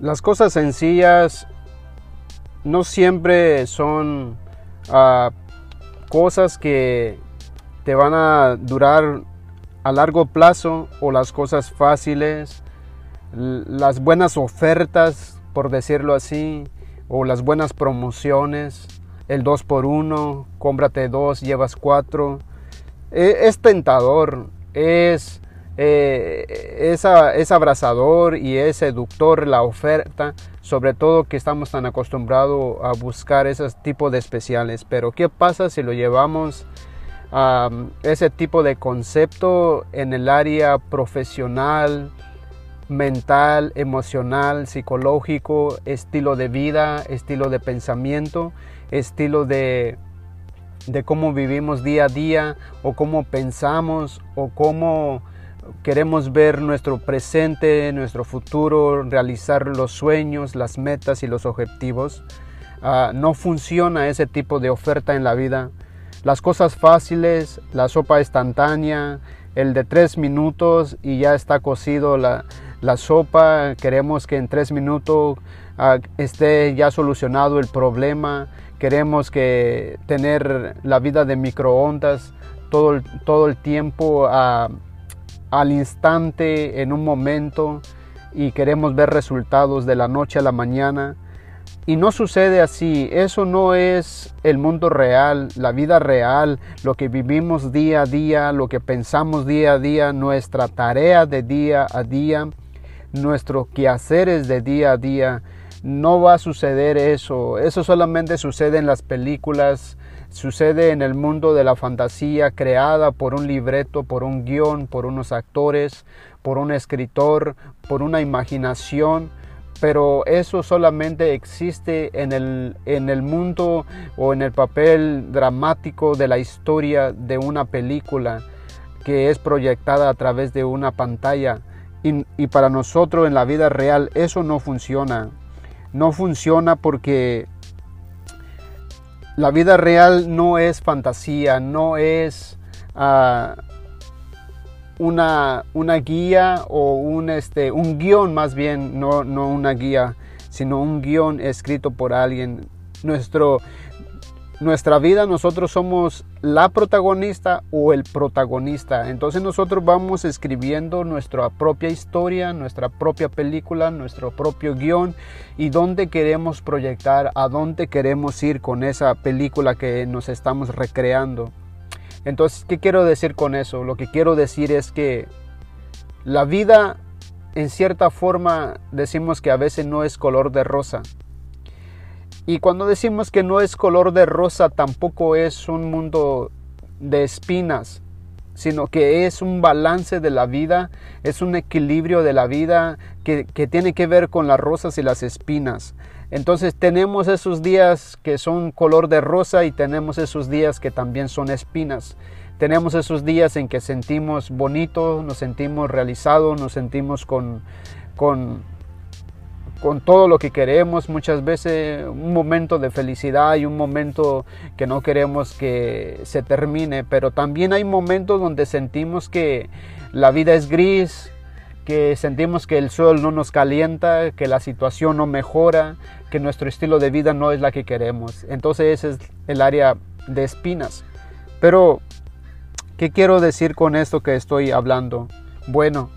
Las cosas sencillas no siempre son ah, cosas que te van a durar a largo plazo o las cosas fáciles, las buenas ofertas, por decirlo así, o las buenas promociones, el 2 por 1 cómprate dos, llevas cuatro. E, es, tentador, es, eh, es, abrazador y es seductor la oferta, sobre todo que estamos tan acostumbrados a buscar esos tipos de especiales. Pero ¿qué pasa si lo llevamos a ese tipo de concepto en el área profesional, mental, emocional, psicológico, estilo de vida, estilo de pensamiento, estilo de, de cómo vivimos día a día o cómo pensamos o cómo queremos ver nuestro presente, nuestro futuro, realizar los sueños, las metas y los objetivos. Ah, no funciona ese tipo de oferta en la vida. Las cosas fáciles, la sopa instantánea, el de tres minutos y ya está cocido la, la sopa, queremos que en tres minutos ah, esté ya solucionado el problema, queremos que tener la vida de microondas todo, todo el tiempo ah, al instante, en un momento, y queremos ver resultados de la noche a la mañana. Y no sucede así, eso no es el mundo real, la vida real, lo que vivimos día a día, lo que pensamos día a día, nuestra tarea de día a día nuestros quehaceres de día a día. No va a suceder eso. Eso solamente sucede en las películas, sucede en el mundo de la fantasía creada por un libreto, por un guion, por unos actores, por un escritor, por una imaginación. Pero eso solamente existe en el, en el mundo o en el papel dramático de la historia de una película que es proyectada a través de una pantalla. Y, para nosotros en la vida real eso no funciona. No funciona porque la vida real no es fantasía, no es ah, una, una, guía o un, este, un guion más bien, no, no una guía, sino un guion escrito por alguien. Nuestro, nuestra vida nosotros somos la protagonista o el protagonista. Entonces nosotros vamos escribiendo nuestra propia historia, nuestra propia película, nuestro propio guion y dónde queremos proyectar, a dónde queremos ir con esa película que nos estamos recreando. Entonces, ¿qué quiero decir con eso? Lo que quiero decir es que la vida en cierta forma decimos que a veces no es color de rosa. Y cuando decimos que no es color de rosa, tampoco es un mundo de espinas, sino que es un balance de la vida, es un equilibrio de la vida que, tiene que ver con las rosas y las espinas. Entonces tenemos esos días que son color de rosa y tenemos esos días que también son espinas. Tenemos esos días en que sentimos bonito, nos sentimos realizados, nos sentimos con, con con todo lo que queremos, muchas veces un momento de felicidad y un momento que no queremos que se termine, pero también hay momentos donde sentimos que la vida es gris, que sentimos que el sol no nos calienta, que la situación no mejora, que nuestro estilo de vida no es la que queremos. Entonces ese es el área de espinas. Pero, ¿qué quiero decir con esto que estoy hablando? Bueno,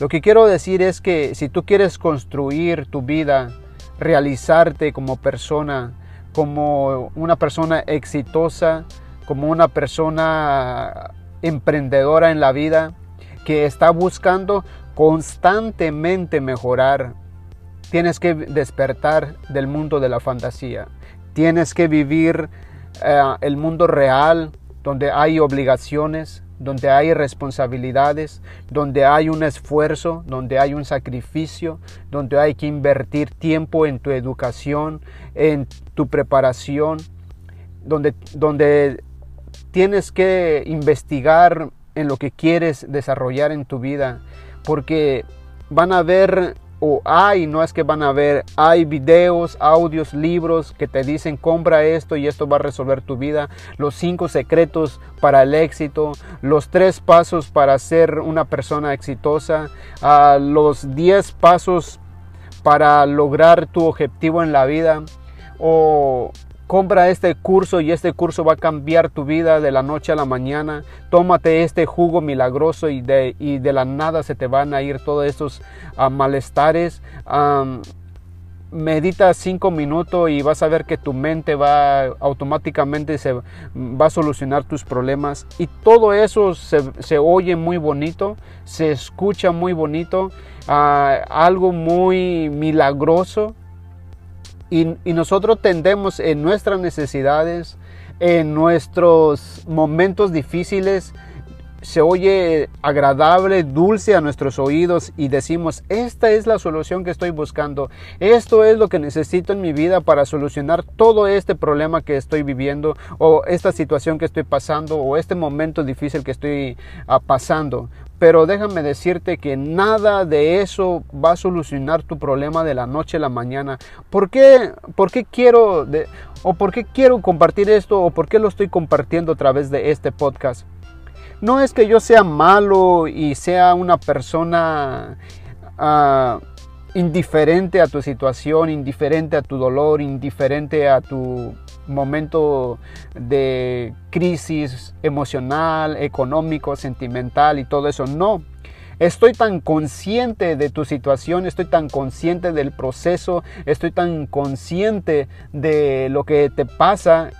lo que quiero decir es que si tú quieres construir tu vida, realizarte como persona, como una persona exitosa, como una persona emprendedora en la vida, que está buscando constantemente mejorar, tienes que despertar del mundo de la fantasía. Tienes que vivir eh, el mundo real, donde hay obligaciones, donde hay responsabilidades, donde hay un esfuerzo, donde hay un sacrificio, donde hay que invertir tiempo en tu educación, en tu preparación, donde, donde tienes que investigar en lo que quieres desarrollar en tu vida, porque van a haber o hay, no es que van a ver, hay videos, audios, libros que te dicen compra esto y esto va a resolver tu vida, los cinco secretos para el éxito, los tres pasos para ser una persona exitosa, los diez pasos para lograr tu objetivo en la vida o compra este curso y este curso va a cambiar tu vida de la noche a la mañana. Tómate este jugo milagroso y de, y de la nada se te van a ir todos estos ah, malestares. Medita cinco minutos y vas a ver que tu mente va automáticamente se va a solucionar tus problemas. Y todo eso se, oye muy bonito se escucha muy bonito ah, algo muy milagroso y, y nosotros tendemos en nuestras necesidades en nuestros momentos difíciles se oye agradable, dulce a nuestros oídos y decimos, esta es la solución que estoy buscando, esto es lo que necesito en mi vida para solucionar todo este problema que estoy viviendo o esta situación que estoy pasando o este momento difícil que estoy ah, pasando. Pero déjame decirte que nada de eso va a solucionar tu problema de la noche a la mañana. ¿Por qué, por qué quiero o por qué quiero compartir esto o por qué lo estoy compartiendo a través de este podcast? No es que yo sea malo y sea una persona ah, indiferente a tu situación, indiferente a tu dolor, indiferente a tu momento de crisis emocional, económico, sentimental y todo eso. No, Estoy tan consciente de tu situación, estoy tan consciente del proceso, estoy tan consciente de lo que te pasa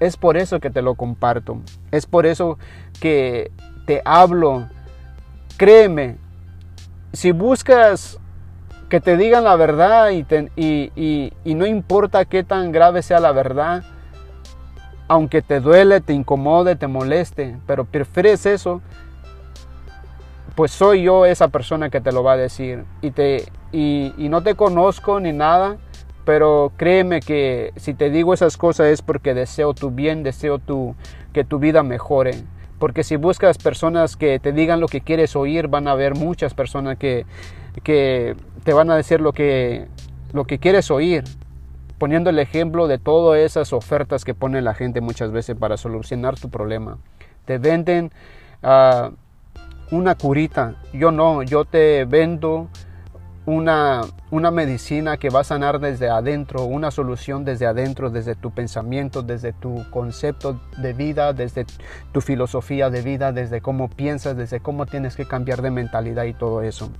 es por eso que te lo comparto. Es por eso que te hablo. Créeme, si buscas que te digan la verdad y, no importa qué tan grave sea la verdad, aunque te duele, te incomode, te moleste, pero prefieres eso, pues soy yo esa persona que te lo va a decir. Y, te, y, y no te conozco ni nada, pero créeme que si te digo esas cosas es porque deseo tu bien, deseo tu, que tu vida mejore. Porque si buscas personas que te digan lo que quieres oír, van a haber muchas personas que, que te van a decir lo que, lo que quieres oír. Poniendo el ejemplo de todas esas ofertas que pone la gente muchas veces para solucionar tu problema. Te venden ah, una curita. Yo no, yo te vendo una, una medicina que va a sanar desde adentro, una solución desde adentro, desde tu pensamiento, desde tu concepto de vida, desde tu filosofía de vida, desde cómo piensas, desde cómo tienes que cambiar de mentalidad y todo eso.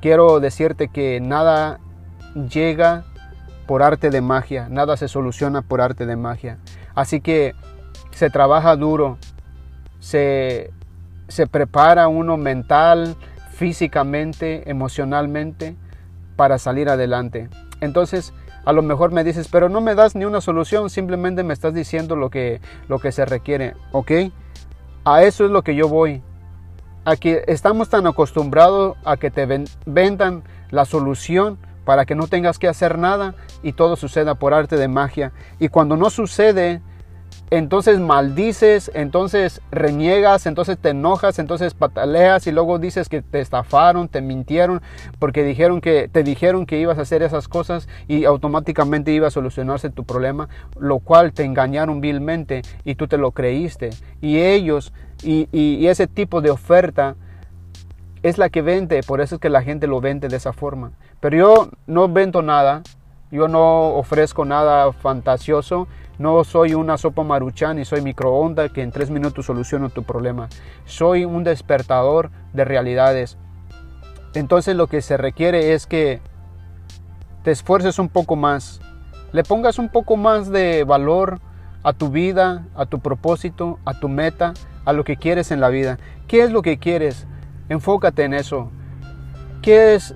Quiero decirte que nada llega por arte de magia, nada se soluciona por arte de magia. Así que se trabaja duro, se, se prepara uno mental, físicamente, emocionalmente, para salir adelante. Entonces, a lo mejor me dices, pero no me das ni una solución, simplemente me estás diciendo lo que, lo que se requiere, ¿ok? A eso es lo que yo voy. Aquí estamos tan acostumbrados a que te vendan la solución para que no tengas que hacer nada y todo suceda por arte de magia. Y cuando no sucede, entonces maldices, entonces reniegas, entonces te enojas, entonces pataleas y luego dices que te estafaron, te mintieron porque dijeron que te dijeron que ibas a hacer esas cosas y automáticamente iba a solucionarse tu problema, lo cual te engañaron vilmente y tú te lo creíste. Y ellos y, y ese tipo de oferta es la que vende, por eso es que la gente lo vende de esa forma. Pero yo no vendo nada, yo no ofrezco nada fantasioso, no soy una sopa maruchan y soy microondas que en tres minutos soluciono tu problema. Soy un despertador de realidades. Entonces lo que se requiere es que te esfuerces un poco más, le pongas un poco más de valor a tu vida, a tu propósito, a tu meta, a lo que quieres en la vida. ¿Qué es lo que quieres? Enfócate en eso. ¿Qué es?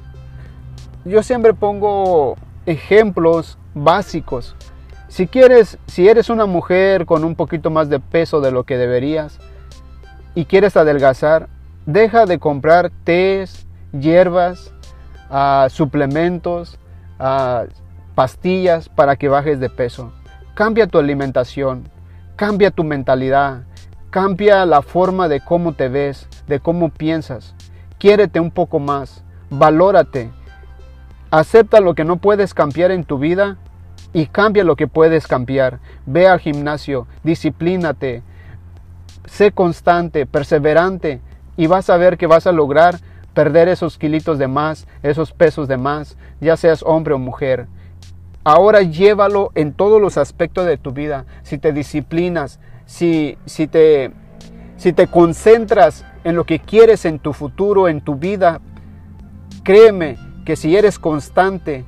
Yo siempre pongo ejemplos básicos si quieres, si eres una mujer con un poquito más de peso de lo que deberías y quieres adelgazar, deja de comprar tés, hierbas, ah, suplementos, ah, pastillas para que bajes de peso. Cambia tu alimentación, cambia tu mentalidad, cambia la forma de cómo te ves, de cómo piensas. Quiérete un poco más, valórate, acepta lo que no puedes cambiar en tu vida y cambia lo que puedes cambiar. Ve al gimnasio, disciplínate, sé constante, perseverante y vas a ver que vas a lograr perder esos kilitos de más, esos pesos de más, ya seas hombre o mujer. Ahora llévalo en todos los aspectos de tu vida. Si te disciplinas, si, si, te, si te concentras en lo que quieres en tu futuro, en tu vida, créeme que si eres constante,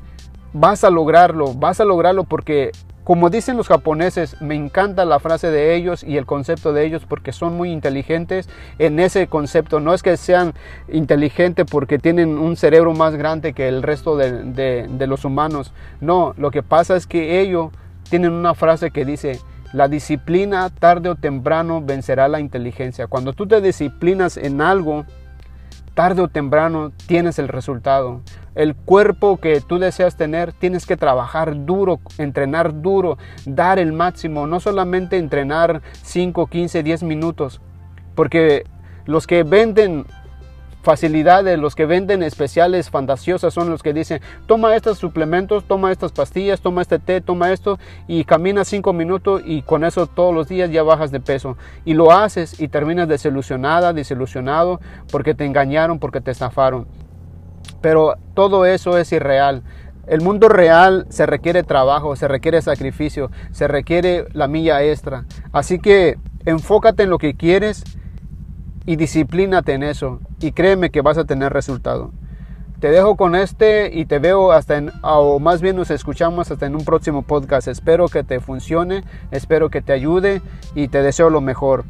vas a lograrlo, vas a lograrlo porque como dicen los japoneses, me encanta la frase de ellos y el concepto de ellos porque son muy inteligentes en ese concepto. No es que sean inteligentes porque tienen un cerebro más grande que el resto de, los humanos. No, lo que pasa es que ellos tienen una frase que dice, la disciplina tarde o temprano vencerá la inteligencia. Cuando tú te disciplinas en algo, tarde o temprano tienes el resultado. El cuerpo que tú deseas tener, tienes que trabajar duro, entrenar duro, dar el máximo, no solamente entrenar 5, 15, 10 minutos, porque los que venden facilidades, los que venden especiales fantasiosas son los que dicen, toma estos suplementos, toma estas pastillas, toma este té, toma esto y camina cinco minutos y con eso todos los días ya bajas de peso. Y lo haces y terminas desilusionada, desilusionado porque te engañaron, porque te estafaron. Pero todo eso es irreal. El mundo real se requiere trabajo, se requiere sacrificio, se requiere la milla extra. Así que enfócate en lo que quieres y disciplínate en eso y créeme que vas a tener resultado. Te dejo con este y te veo hasta en, o más bien nos escuchamos hasta en un próximo podcast. Espero que te funcione, espero que te ayude y te deseo lo mejor.